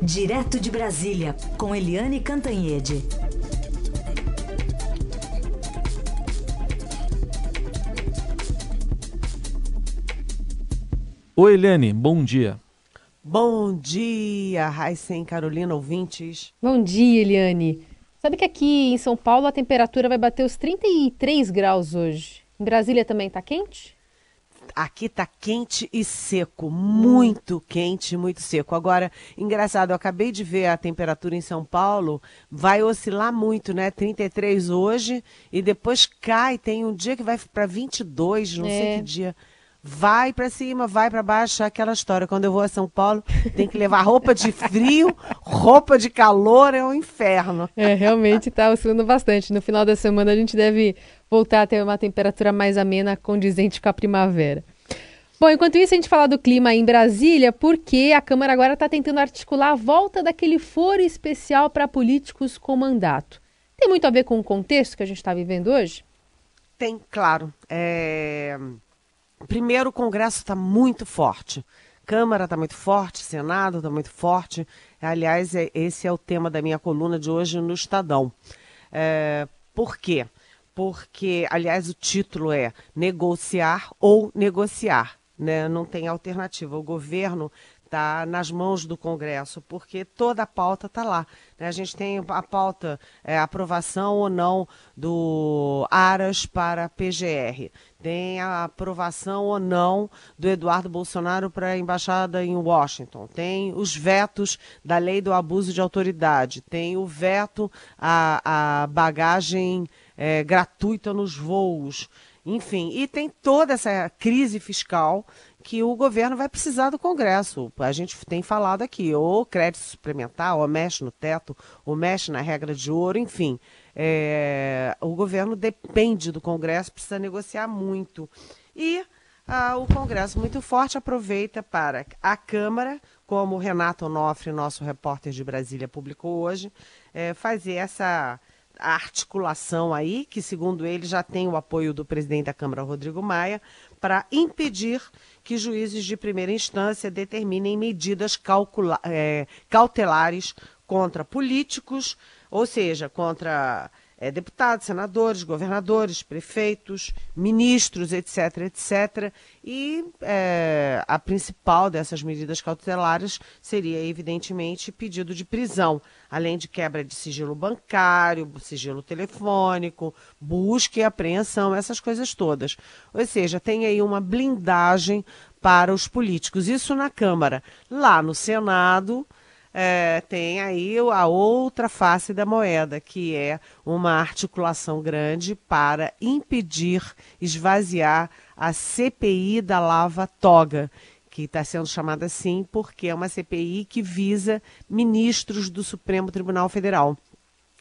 Direto de Brasília, com Eliane Cantanhede. Oi, Eliane, bom dia. Bom dia, Raíssen Carolina, ouvintes. Bom dia, Eliane. Sabe que aqui em São Paulo a temperatura vai bater os 33 graus hoje. Em Brasília também tá quente? Aqui tá quente e seco, muito quente, muito seco. Agora, engraçado, eu acabei de ver a temperatura em São Paulo, vai oscilar muito, né? 33 hoje e depois cai, tem um dia que vai para 22, não é. sei que dia vai para cima, vai para baixo, aquela história. Quando eu vou a São Paulo, tem que levar roupa de frio, roupa de calor, é um inferno. É, realmente está oscilando bastante. No final da semana a gente deve voltar a ter uma temperatura mais amena, condizente com a primavera. Bom, enquanto isso, a gente fala do clima em Brasília, porque a Câmara agora está tentando articular a volta daquele foro especial para políticos com mandato. Tem muito a ver com o contexto que a gente está vivendo hoje? Tem, claro. É... Primeiro, o Congresso está muito forte. Câmara está muito forte, Senado está muito forte. Aliás, é, esse é o tema da minha coluna de hoje no Estadão. É, por quê? Porque, aliás, o título é Negociar ou Negociar. Né? Não tem alternativa. O governo está nas mãos do Congresso, porque toda a pauta está lá. Né? A gente tem a pauta, é, aprovação ou não do Aras para PGR, tem a aprovação ou não do Eduardo Bolsonaro para a embaixada em Washington, tem os vetos da lei do abuso de autoridade, tem o veto à, à bagagem é, gratuita nos voos. Enfim, e tem toda essa crise fiscal que o governo vai precisar do Congresso. A gente tem falado aqui, ou crédito suplementar, ou mexe no teto, ou mexe na regra de ouro, enfim. É, o governo depende do Congresso, precisa negociar muito. E ah, o Congresso, muito forte, aproveita para a Câmara, como o Renato Onofre, nosso repórter de Brasília, publicou hoje, é, fazer essa articulação aí, que segundo ele já tem o apoio do presidente da Câmara, Rodrigo Maia, para impedir que juízes de primeira instância determinem medidas é, cautelares contra políticos, ou seja, contra é, deputados, senadores, governadores, prefeitos, ministros, etc., etc. E é, a principal dessas medidas cautelares seria, evidentemente, pedido de prisão, além de quebra de sigilo bancário, sigilo telefônico, busca e apreensão, essas coisas todas. Ou seja, tem aí uma blindagem para os políticos. Isso na Câmara. Lá no Senado é, tem aí a outra face da moeda, que é uma articulação grande para impedir, esvaziar a CPI da Lava Toga, que está sendo chamada assim porque é uma CPI que visa ministros do Supremo Tribunal Federal.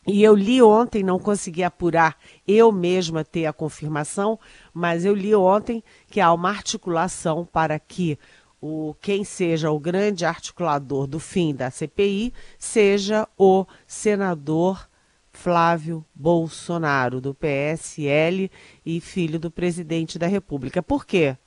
E eu li ontem, não consegui apurar eu mesma ter a confirmação, mas eu li ontem que há uma articulação para que o quem seja o grande articulador do fim da CPI seja o senador Flávio Bolsonaro, do PSL e filho do presidente da República. Por quê?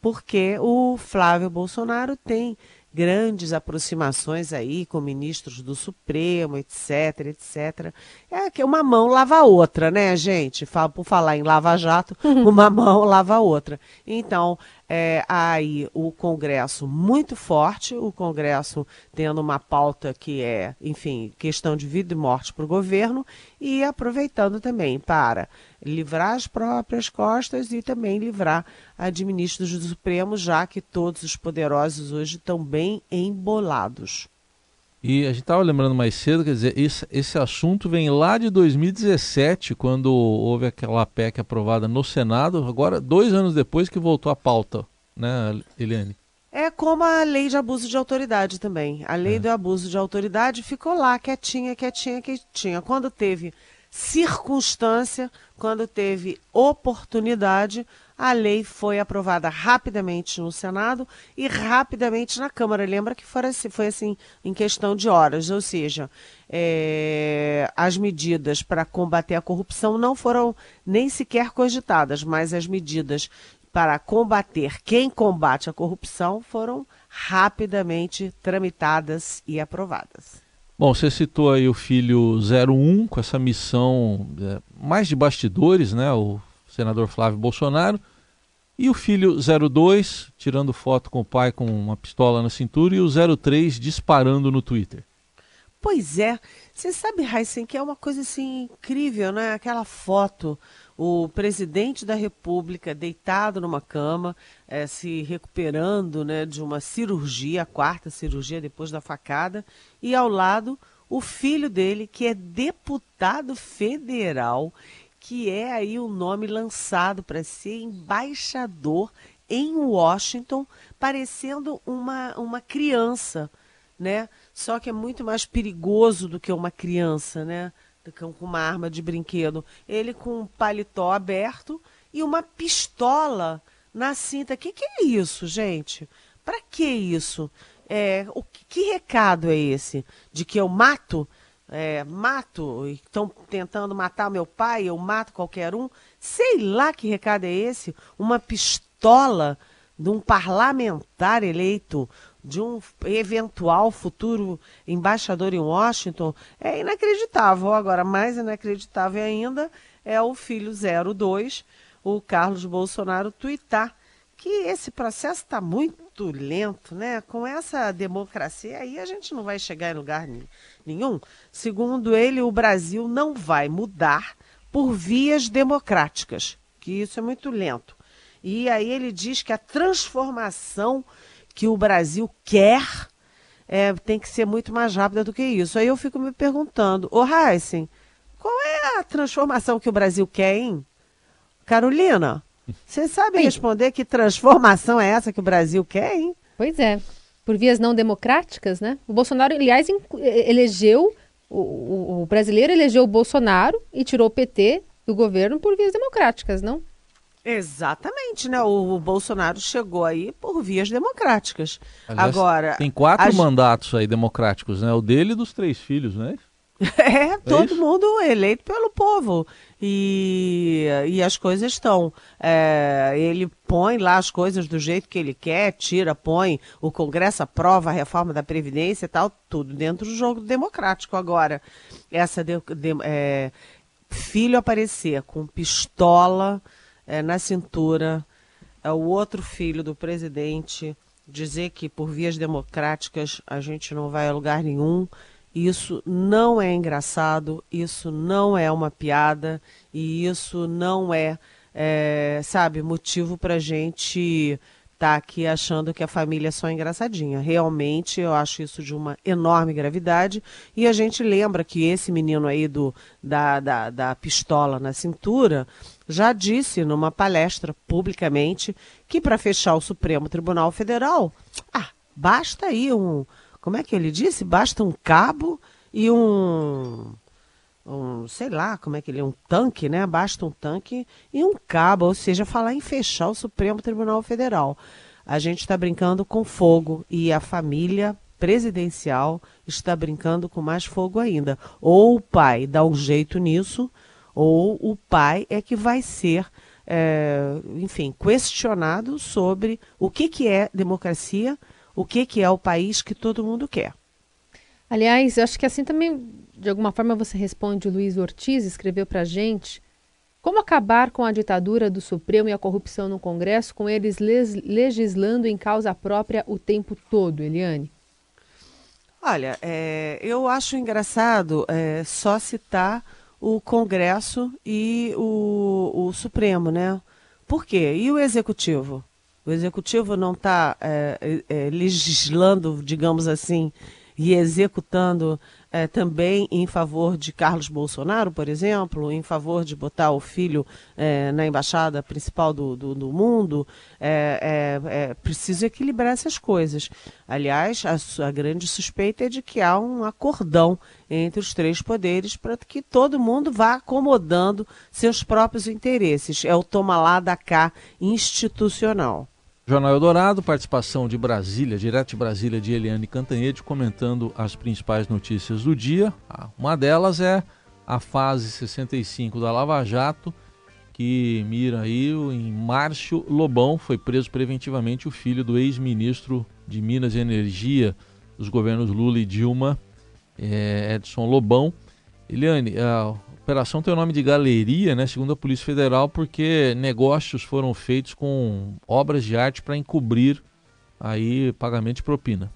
Porque o Flávio Bolsonaro tem grandes aproximações aí com ministros do Supremo, etc, etc. É que uma mão lava a outra, né, gente? Por falar em lava-jato, uma mão lava a outra. Então, é, aí o Congresso muito forte, o Congresso tendo uma pauta que é, enfim, questão de vida e morte para o governo, e aproveitando também para livrar as próprias costas e também livrar a de ministros do Supremo, já que todos os poderosos hoje estão bem embolados. E a gente estava lembrando mais cedo, quer dizer, esse, esse assunto vem lá de 2017, quando houve aquela PEC aprovada no Senado, agora dois anos depois que voltou à pauta, né, Eliane? É como a lei de abuso de autoridade também. A lei é. do abuso de autoridade ficou lá, quietinha, quietinha, quietinha. Quando teve circunstância, quando teve oportunidade, a lei foi aprovada rapidamente no Senado e rapidamente na Câmara. Lembra que foi assim, foi assim em questão de horas, ou seja, é, as medidas para combater a corrupção não foram nem sequer cogitadas, mas as medidas para combater quem combate a corrupção foram rapidamente tramitadas e aprovadas. Bom, você citou aí o filho 01 com essa missão é, mais de bastidores, né? O senador Flávio Bolsonaro. E o filho 02 tirando foto com o pai com uma pistola na cintura e o 03 disparando no Twitter. Pois é. Você sabe, Heisen, que é uma coisa assim incrível, né? Aquela foto, o presidente da República deitado numa cama, é, se recuperando né, de uma cirurgia, a quarta cirurgia depois da facada, e ao lado o filho dele, que é deputado federal, que é aí o nome lançado para ser embaixador em Washington, parecendo uma, uma criança, né? Só que é muito mais perigoso do que uma criança, né? Com uma arma de brinquedo. Ele com um paletó aberto e uma pistola na cinta. O que, que é isso, gente? Para que isso? É, o que, que, recado é esse? De que eu mato? É, mato? Estão tentando matar meu pai? Eu mato qualquer um? Sei lá que recado é esse. Uma pistola de um parlamentar eleito de um eventual futuro embaixador em Washington é inacreditável. Agora, mais inacreditável ainda é o filho 02, o Carlos Bolsonaro, tuitar que esse processo está muito lento, né? Com essa democracia aí a gente não vai chegar em lugar nenhum. Segundo ele, o Brasil não vai mudar por vias democráticas, que isso é muito lento. E aí ele diz que a transformação que o Brasil quer é, tem que ser muito mais rápida do que isso. Aí eu fico me perguntando, ô Heisen, qual é a transformação que o Brasil quer, hein? Carolina, você sabe Sim. responder que transformação é essa que o Brasil quer, hein? Pois é. Por vias não democráticas, né? O Bolsonaro, aliás, elegeu, o, o brasileiro elegeu o Bolsonaro e tirou o PT do governo por vias democráticas, não? Exatamente, né? O, Bolsonaro chegou aí por vias democráticas. Aliás, Agora. Tem quatro a... mandatos aí democráticos, né? O dele e dos três filhos, né? É, é todo mundo eleito pelo povo. E, e as coisas estão. É, ele põe lá as coisas do jeito que ele quer, tira, põe, o Congresso aprova a reforma da Previdência e tal, tudo dentro do jogo democrático. Agora, essa de, de, é, filho aparecer com pistola é, na cintura, é o outro filho do presidente dizer que por vias democráticas a gente não vai a lugar nenhum. Isso não é engraçado, isso não é uma piada e isso não é, é sabe, motivo para gente tá aqui achando que a família é só engraçadinha. Realmente, eu acho isso de uma enorme gravidade. E a gente lembra que esse menino aí do, da, da, da pistola na cintura já disse numa palestra publicamente que para fechar o Supremo Tribunal Federal, ah, basta aí um. Como é que ele disse? Basta um cabo e um um, sei lá, como é que ele é, um tanque, né? Basta um tanque e um cabo, ou seja, falar em fechar o Supremo Tribunal Federal. A gente está brincando com fogo e a família presidencial está brincando com mais fogo ainda. Ou o pai dá um jeito nisso, ou o pai é que vai ser, é, enfim, questionado sobre o que, que é democracia, o que, que é o país que todo mundo quer. Aliás, eu acho que assim também de alguma forma você responde, o Luiz Ortiz escreveu para a gente, como acabar com a ditadura do Supremo e a corrupção no Congresso, com eles legislando em causa própria o tempo todo, Eliane? Olha, é, eu acho engraçado é, só citar o Congresso e o, o, Supremo, né? Por quê? E o Executivo? O Executivo não está é, é, legislando, digamos assim, e executando é, também em favor de Carlos Bolsonaro, por exemplo, em favor de botar o filho é, na embaixada principal do, do, do mundo, é, é, é preciso equilibrar essas coisas. Aliás, a, a, grande suspeita é de que há um acordão entre os três poderes para que todo mundo vá acomodando seus próprios interesses. É o toma lá da cá institucional. Jornal Eldorado, participação de Brasília, direto de Brasília, de Eliane Cantanhede, comentando as principais notícias do dia. Ah, uma delas é a fase 65 da Lava Jato, que mira aí em Márcio Lobão, foi preso preventivamente o filho do ex-ministro de Minas e Energia dos governos Lula e Dilma, é, Edson Lobão. Eliane, a operação tem o nome de galeria, né, segundo a Polícia Federal, porque negócios foram feitos com obras de arte para encobrir aí pagamento de propina.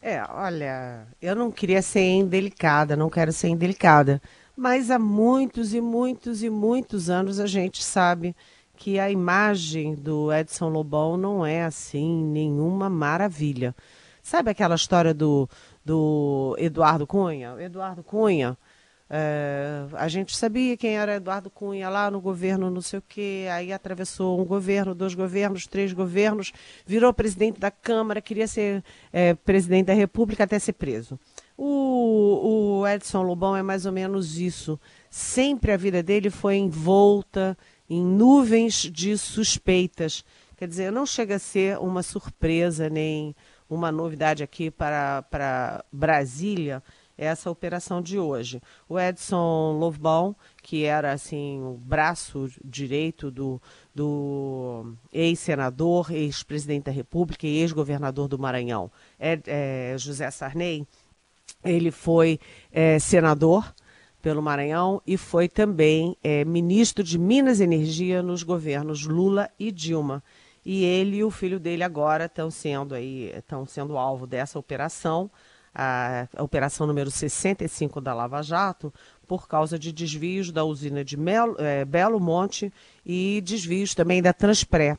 É, olha, eu não queria ser indelicada, não quero ser indelicada, mas há muitos e muitos e muitos anos a gente sabe que a imagem do Edson Lobão não é assim nenhuma maravilha. Sabe aquela história do, do Eduardo Cunha? Eduardo Cunha é, a gente sabia quem era Eduardo Cunha lá no governo, não sei o quê, aí atravessou um governo, dois governos, três governos, virou presidente da Câmara, queria ser é, presidente da República até ser preso. O, o Edson Lobão é mais ou menos isso. Sempre a vida dele foi envolta em nuvens de suspeitas. Quer dizer, não chega a ser uma surpresa nem uma novidade aqui para, para Brasília essa operação de hoje. O Edson Lovebaum, que era assim o braço direito do, do ex-senador, ex-presidente da República e ex-governador do Maranhão, é, é, José Sarney, ele foi é, senador pelo Maranhão e foi também é, ministro de Minas e Energia nos governos Lula e Dilma. E ele e o filho dele agora estão sendo aí estão sendo alvo dessa operação a, operação número 65 da Lava Jato, por causa de desvios da usina de Mel, é, Belo Monte e desvios também da Transpré,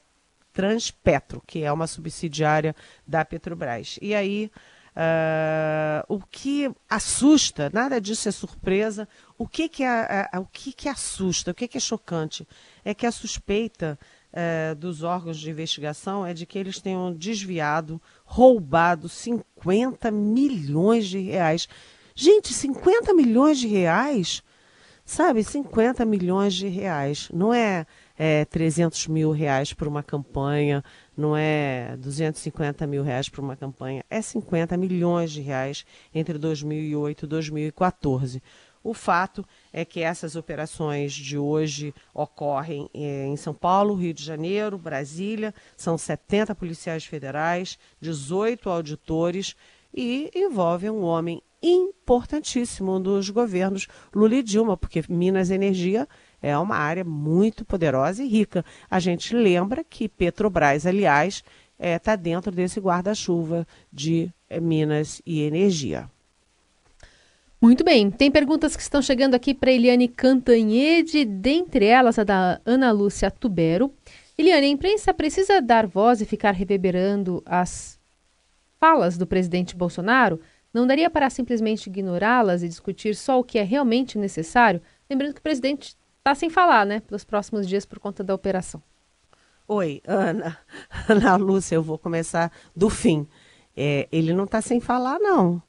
Transpetro, que é uma subsidiária da Petrobras. E aí, uh, o que assusta, nada disso é surpresa, o que que, é, o que, que assusta, o que, que é chocante, é que a suspeita é, dos órgãos de investigação é de que eles tenham desviado, roubado 50 milhões de reais. Gente, 50 milhões de reais? Sabe, 50 milhões de reais. Não é, é 300 mil reais para uma campanha, não é 250 mil reais para uma campanha, é 50 milhões de reais entre 2008 e 2014. O fato é que essas operações de hoje ocorrem eh, em São Paulo, Rio de Janeiro, Brasília, são 70 policiais federais, 18 auditores e envolvem um homem importantíssimo dos governos Lula e Dilma, porque Minas Energia é uma área muito poderosa e rica. A gente lembra que Petrobras, aliás, está eh, é, dentro desse guarda-chuva de Minas e Energia. Muito bem, tem perguntas que estão chegando aqui para Eliane Cantanhede, dentre elas a da Ana Lúcia Tubero. Eliane, a imprensa precisa dar voz e ficar reverberando as falas do presidente Bolsonaro? Não daria para simplesmente ignorá-las e discutir só o que é realmente necessário? Lembrando que o presidente está sem falar, né, pelos próximos dias por conta da operação. Oi, Ana. Ana Lúcia, eu vou começar do fim. É, ele não está sem falar, não.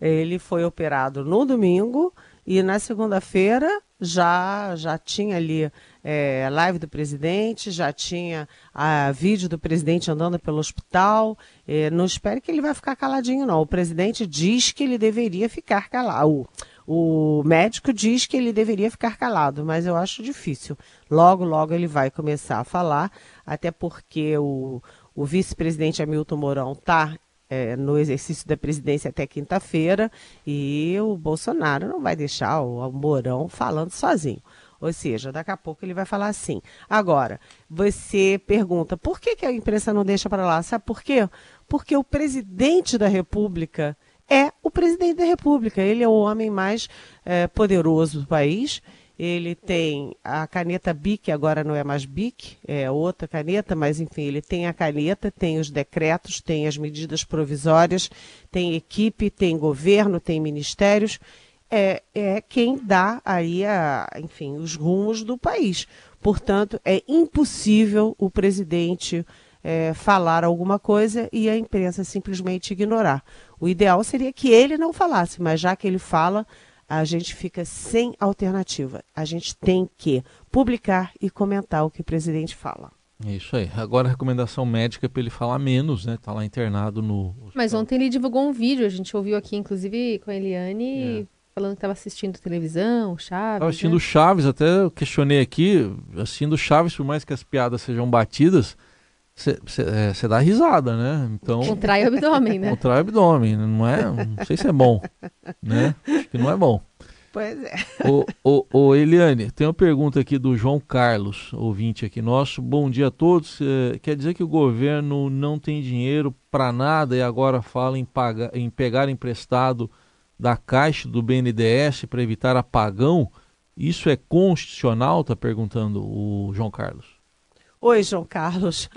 Ele foi operado no domingo e na segunda-feira já já tinha ali é, live do presidente, já tinha a vídeo do presidente andando pelo hospital. É, não espere que ele vai ficar caladinho, não. O presidente diz que ele deveria ficar calado. O, o médico diz que ele deveria ficar calado, mas eu acho difícil. Logo, logo ele vai começar a falar, até porque o, o vice-presidente Hamilton Mourão está é, no exercício da presidência até quinta-feira e o Bolsonaro não vai deixar o Mourão falando sozinho. Ou seja, daqui a pouco ele vai falar assim. Agora, você pergunta por que, que a imprensa não deixa para lá? Sabe por quê? Porque o presidente da República é o presidente da República. Ele é o homem mais é, poderoso do país ele tem a caneta BIC, agora não é mais BIC, é outra caneta, mas enfim, ele tem a caneta, tem os decretos, tem as medidas provisórias, tem equipe, tem governo, tem ministérios. É, é quem dá aí, a, enfim, os rumos do país. Portanto, é impossível o presidente é, falar alguma coisa e a imprensa simplesmente ignorar. O ideal seria que ele não falasse, mas já que ele fala, a gente fica sem alternativa. A gente tem que publicar e comentar o que o presidente fala. É isso aí. Agora a recomendação médica é para ele falar menos, né? Tá lá internado no. Hospital. Mas ontem ele divulgou um vídeo, a gente ouviu aqui, inclusive, com a Eliane, é. falando que estava assistindo televisão, Chaves. Estava assistindo né? Chaves, até eu questionei aqui, assistindo Chaves, por mais que as piadas sejam batidas, você é, dá risada, né? Então, contrai o abdômen, né? Contrai o abdômen, não é? Não sei se é bom, né? Acho que não é bom. Pois é. Ô, ô, ô, Eliane, tem uma pergunta aqui do João Carlos, ouvinte aqui nosso. Bom dia a todos. É, quer dizer que o governo não tem dinheiro para nada e agora fala em, pagar, em pegar emprestado da Caixa do BNDES para evitar apagão? Isso é constitucional? Está perguntando o João Carlos. Oi, João Carlos.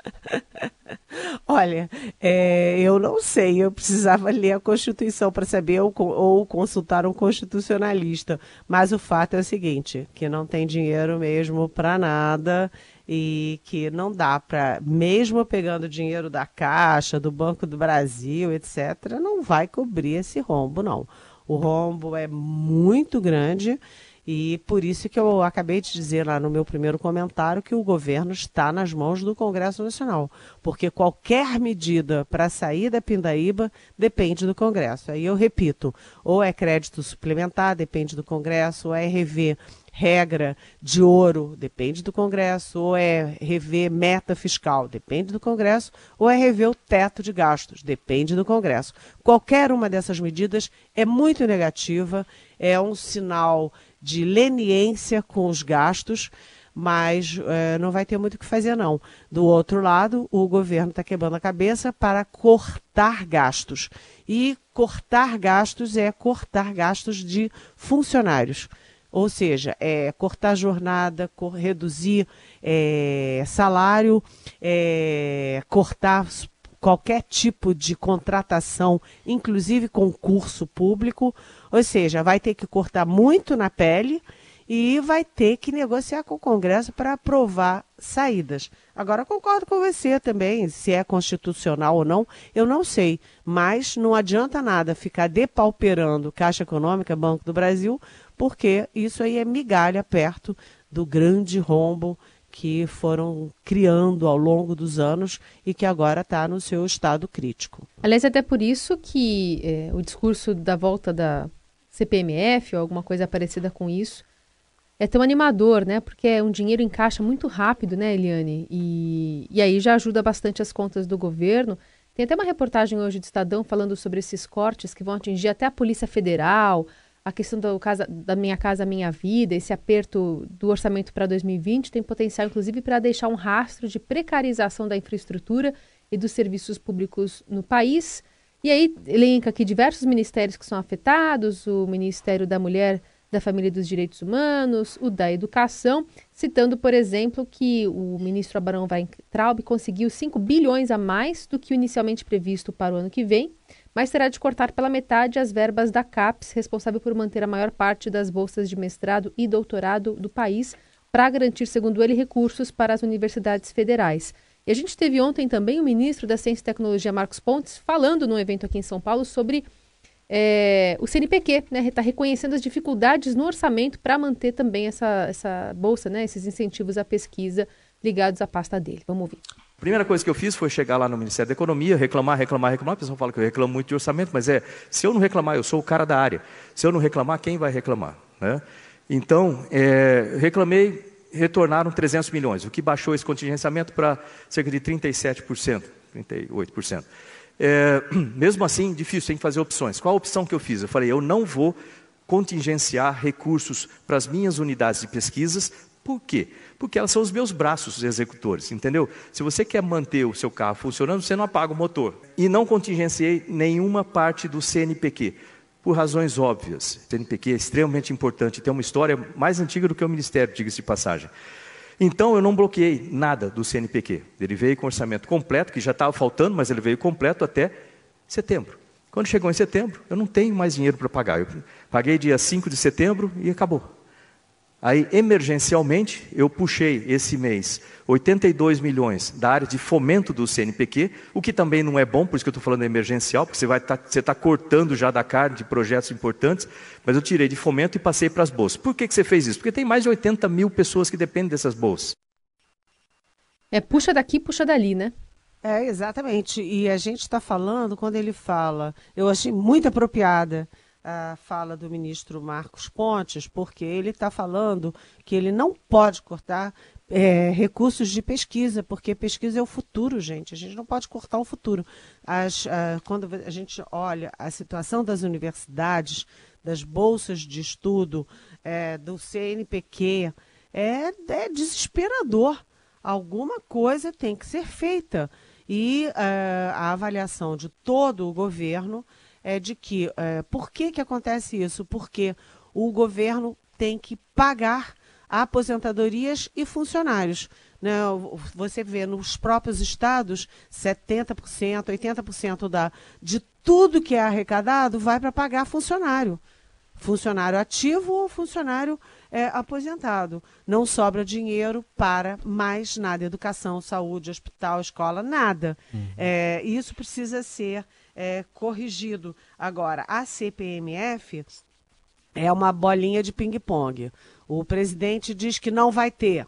Olha, é, eu não sei, eu precisava ler a Constituição para saber ou, ou, consultar um constitucionalista. Mas o fato é o seguinte: que não tem dinheiro mesmo para nada e que não dá para, mesmo pegando dinheiro da Caixa, do Banco do Brasil, etc., não vai cobrir esse rombo, não. O rombo é muito grande e por isso que eu acabei de dizer lá no meu primeiro comentário que o governo está nas mãos do Congresso Nacional, porque qualquer medida para sair da pindaíba depende do Congresso. Aí eu repito, ou é crédito suplementar, depende do Congresso, ou é rever regra de ouro, depende do Congresso, ou é rever meta fiscal, depende do Congresso, ou é rever o teto de gastos, depende do Congresso. Qualquer uma dessas medidas é muito negativa, é um sinal de leniência com os gastos, mas é, não vai ter muito o que fazer, não. Do outro lado, o governo está quebrando a cabeça para cortar gastos. E cortar gastos é cortar gastos de funcionários. Ou seja, é cortar jornada, cor, reduzir é, salário, é, cortar qualquer tipo de contratação, inclusive concurso público, ou seja, vai ter que cortar muito na pele e vai ter que negociar com o Congresso para aprovar saídas. Agora, concordo com você também, se é constitucional ou não, eu não sei, mas não adianta nada ficar depauperando Caixa Econômica, Banco do Brasil, porque isso aí é migalha perto do grande rombo que foram criando ao longo dos anos e que agora está no seu estado crítico. Aliás, até por isso que é, o discurso da volta da CPMF ou alguma coisa parecida com isso é tão animador, né? Porque é um dinheiro em caixa muito rápido, né, Eliane? E, e aí já ajuda bastante as contas do governo. Tem até uma reportagem hoje do Estadão falando sobre esses cortes que vão atingir até a Polícia Federal, a questão do casa, da Minha Casa Minha Vida, esse aperto do orçamento para 2020 tem potencial, inclusive, para deixar um rastro de precarização da infraestrutura e dos serviços públicos no país. E aí elenca aqui diversos ministérios que são afetados, o Ministério da Mulher, da Família e dos Direitos Humanos, o da Educação, citando, por exemplo, que o ministro Abarão Weintraub conseguiu 5 bilhões a mais do que inicialmente previsto para o ano que vem, mas terá de cortar pela metade as verbas da CAPES, responsável por manter a maior parte das bolsas de mestrado e doutorado do país, para garantir, segundo ele, recursos para as universidades federais. E a gente teve ontem também o ministro da Ciência e Tecnologia, Marcos Pontes, falando num evento aqui em São Paulo sobre é, o CNPq, né? Está reconhecendo as dificuldades no orçamento para manter também essa, essa bolsa, né? Esses incentivos à pesquisa ligados à pasta dele. Vamos ouvir primeira coisa que eu fiz foi chegar lá no Ministério da Economia, reclamar, reclamar, reclamar. O pessoal fala que eu reclamo muito de orçamento, mas é, se eu não reclamar, eu sou o cara da área. Se eu não reclamar, quem vai reclamar? Né? Então, é, reclamei, retornaram 300 milhões, o que baixou esse contingenciamento para cerca de 37%, 38%. É, mesmo assim, difícil, tem que fazer opções. Qual a opção que eu fiz? Eu falei, eu não vou contingenciar recursos para as minhas unidades de pesquisas por quê? Porque elas são os meus braços executores, entendeu? Se você quer manter o seu carro funcionando, você não apaga o motor. E não contingenciei nenhuma parte do CNPq, por razões óbvias. O CNPq é extremamente importante, tem uma história mais antiga do que o Ministério, diga-se de passagem. Então eu não bloqueei nada do CNPq. Ele veio com orçamento completo, que já estava faltando, mas ele veio completo até setembro. Quando chegou em setembro, eu não tenho mais dinheiro para pagar. Eu paguei dia 5 de setembro e acabou. Aí, emergencialmente, eu puxei esse mês 82 milhões da área de fomento do CNPq, o que também não é bom, por isso que eu estou falando emergencial, porque você vai tá, você está cortando já da carne de projetos importantes, mas eu tirei de fomento e passei para as bolsas. Por que, que você fez isso? Porque tem mais de 80 mil pessoas que dependem dessas bolsas. É puxa daqui, puxa dali, né? É, exatamente. E a gente está falando, quando ele fala, eu achei muito apropriada a fala do ministro Marcos Pontes, porque ele está falando que ele não pode cortar é, recursos de pesquisa, porque pesquisa é o futuro, gente. A gente não pode cortar o futuro. As, uh, quando a gente olha a situação das universidades, das bolsas de estudo, é, do CNPq, é, é, desesperador. Alguma coisa tem que ser feita. E uh, a avaliação de todo o governo é de que, uh, por que, que acontece isso? Porque o governo tem que pagar aposentadorias e funcionários. Né? Você vê nos próprios estados, 70%, 80% da, de tudo que é arrecadado vai para pagar funcionário. Funcionário ativo ou funcionário é, aposentado. Não sobra dinheiro para mais nada. Educação, saúde, hospital, escola, nada. Uhum. É, isso precisa ser é, corrigido. Agora, a CPMF é uma bolinha de ping-pong. O presidente diz que não vai ter,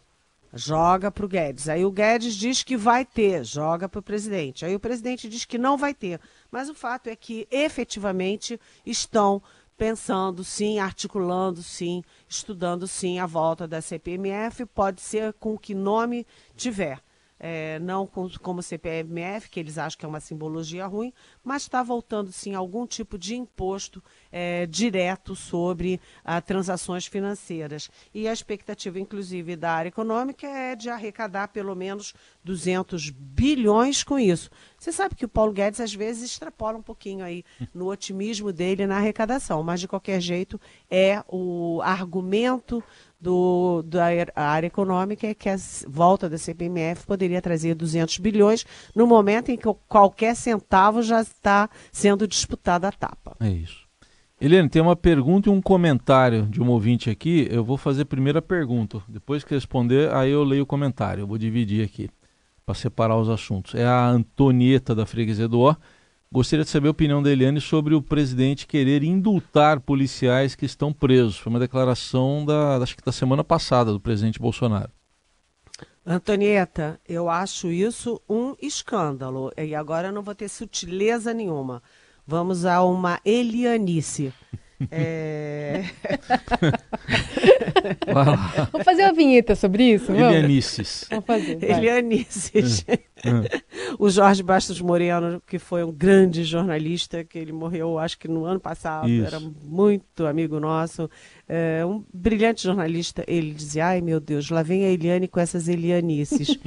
joga para o Guedes. Aí o Guedes diz que vai ter, joga para o presidente. Aí o presidente diz que não vai ter. Mas o fato é que efetivamente estão pensando sim, articulando sim, estudando sim a volta da CPMF, pode ser com que nome tiver é, não com, como CPMF, que eles acham que é uma simbologia ruim, mas está voltando sim algum tipo de imposto é, direto sobre ah, transações financeiras. E a expectativa, inclusive, da área econômica é de arrecadar pelo menos 200 bilhões com isso. Você sabe que o Paulo Guedes às vezes extrapola um pouquinho aí no otimismo dele na arrecadação, mas de qualquer jeito é o argumento do, da área econômica é que a volta da CPMF poderia trazer 200 bilhões no momento em que qualquer centavo já está sendo disputado a tapa. É isso. Eliane, tem uma pergunta e um comentário de um ouvinte aqui. Eu vou fazer primeiro a pergunta. Depois que responder, aí eu leio o comentário. Eu vou dividir aqui para separar os assuntos. É a Antonieta da Freguesia do Ó. Gostaria de saber a opinião da Eliane sobre o presidente querer indultar policiais que estão presos. Foi uma declaração da, acho que da semana passada do presidente Bolsonaro. Antonieta, eu acho isso um escândalo. E agora eu não vou ter sutileza nenhuma. Vamos a uma Elianice. É... Vamos fazer uma vinheta sobre isso? Vamos? Elianices. Vamos fazer. Vai. Elianices. É, o Jorge Bastos Moreno, que foi um grande jornalista, que ele morreu, acho que no ano passado, isso. era muito amigo nosso, é, um brilhante jornalista. Ele dizia: Ai meu Deus, lá vem a Eliane com essas Elianices.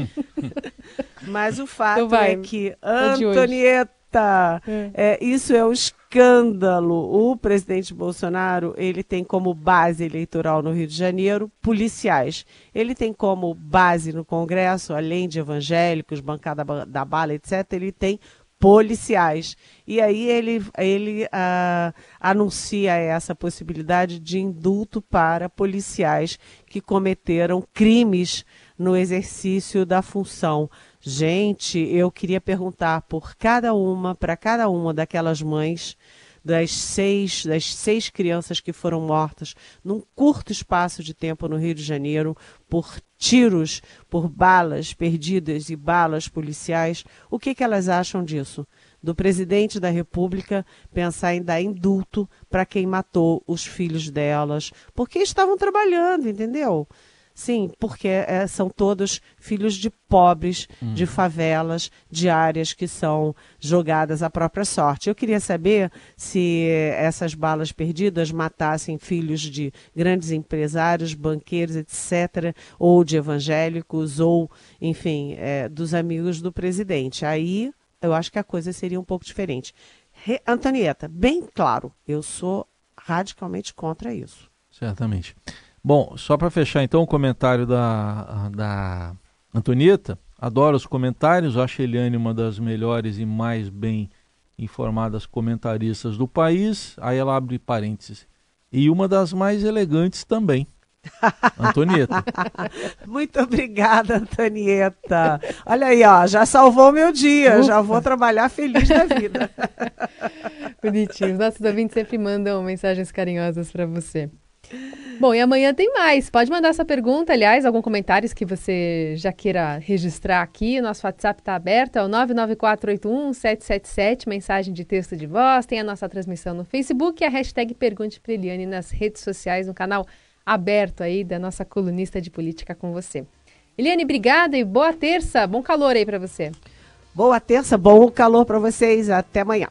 Mas o fato então é que Antonieta é. É, isso é um escândalo. O presidente Bolsonaro ele tem como base eleitoral no Rio de Janeiro policiais. Ele tem como base no Congresso, além de evangélicos, bancada da bala, etc., ele tem policiais. E aí ele, ele uh, anuncia essa possibilidade de indulto para policiais que cometeram crimes no exercício da função. Gente, eu queria perguntar por cada uma, para cada uma daquelas mães das seis, das seis crianças que foram mortas num curto espaço de tempo no Rio de Janeiro por tiros, por balas perdidas e balas policiais, o que, que elas acham disso? Do presidente da República pensar em dar indulto para quem matou os filhos delas, porque estavam trabalhando, entendeu? Sim, porque é, são todos filhos de pobres, hum. de favelas, de áreas que são jogadas à própria sorte. Eu queria saber se essas balas perdidas matassem filhos de grandes empresários, banqueiros, etc., ou de evangélicos, ou, enfim, é, dos amigos do presidente. Aí eu acho que a coisa seria um pouco diferente. Re Antonieta, bem claro, eu sou radicalmente contra isso. Certamente. Bom, só para fechar então o comentário da, da Antonieta, adoro os comentários, acho a Eliane uma das melhores e mais bem informadas comentaristas do país. Aí ela abre parênteses. E uma das mais elegantes também. Antonieta. Muito obrigada, Antonieta. Olha aí, ó, já salvou meu dia, Ufa. já vou trabalhar feliz da vida. Bonitinho. Os nossos ouvintes sempre mandam mensagens carinhosas para você. Bom, e amanhã tem mais. Pode mandar essa pergunta, aliás, algum comentário que você já queira registrar aqui. O nosso WhatsApp está aberto, é o 994811777, mensagem de texto de voz. Tem a nossa transmissão no Facebook e a hashtag Pergunte para Eliane nas redes sociais, no canal aberto aí da nossa colunista de política com você. Eliane, obrigada e boa terça. Bom calor aí para você. Boa terça, bom calor para vocês. Até amanhã.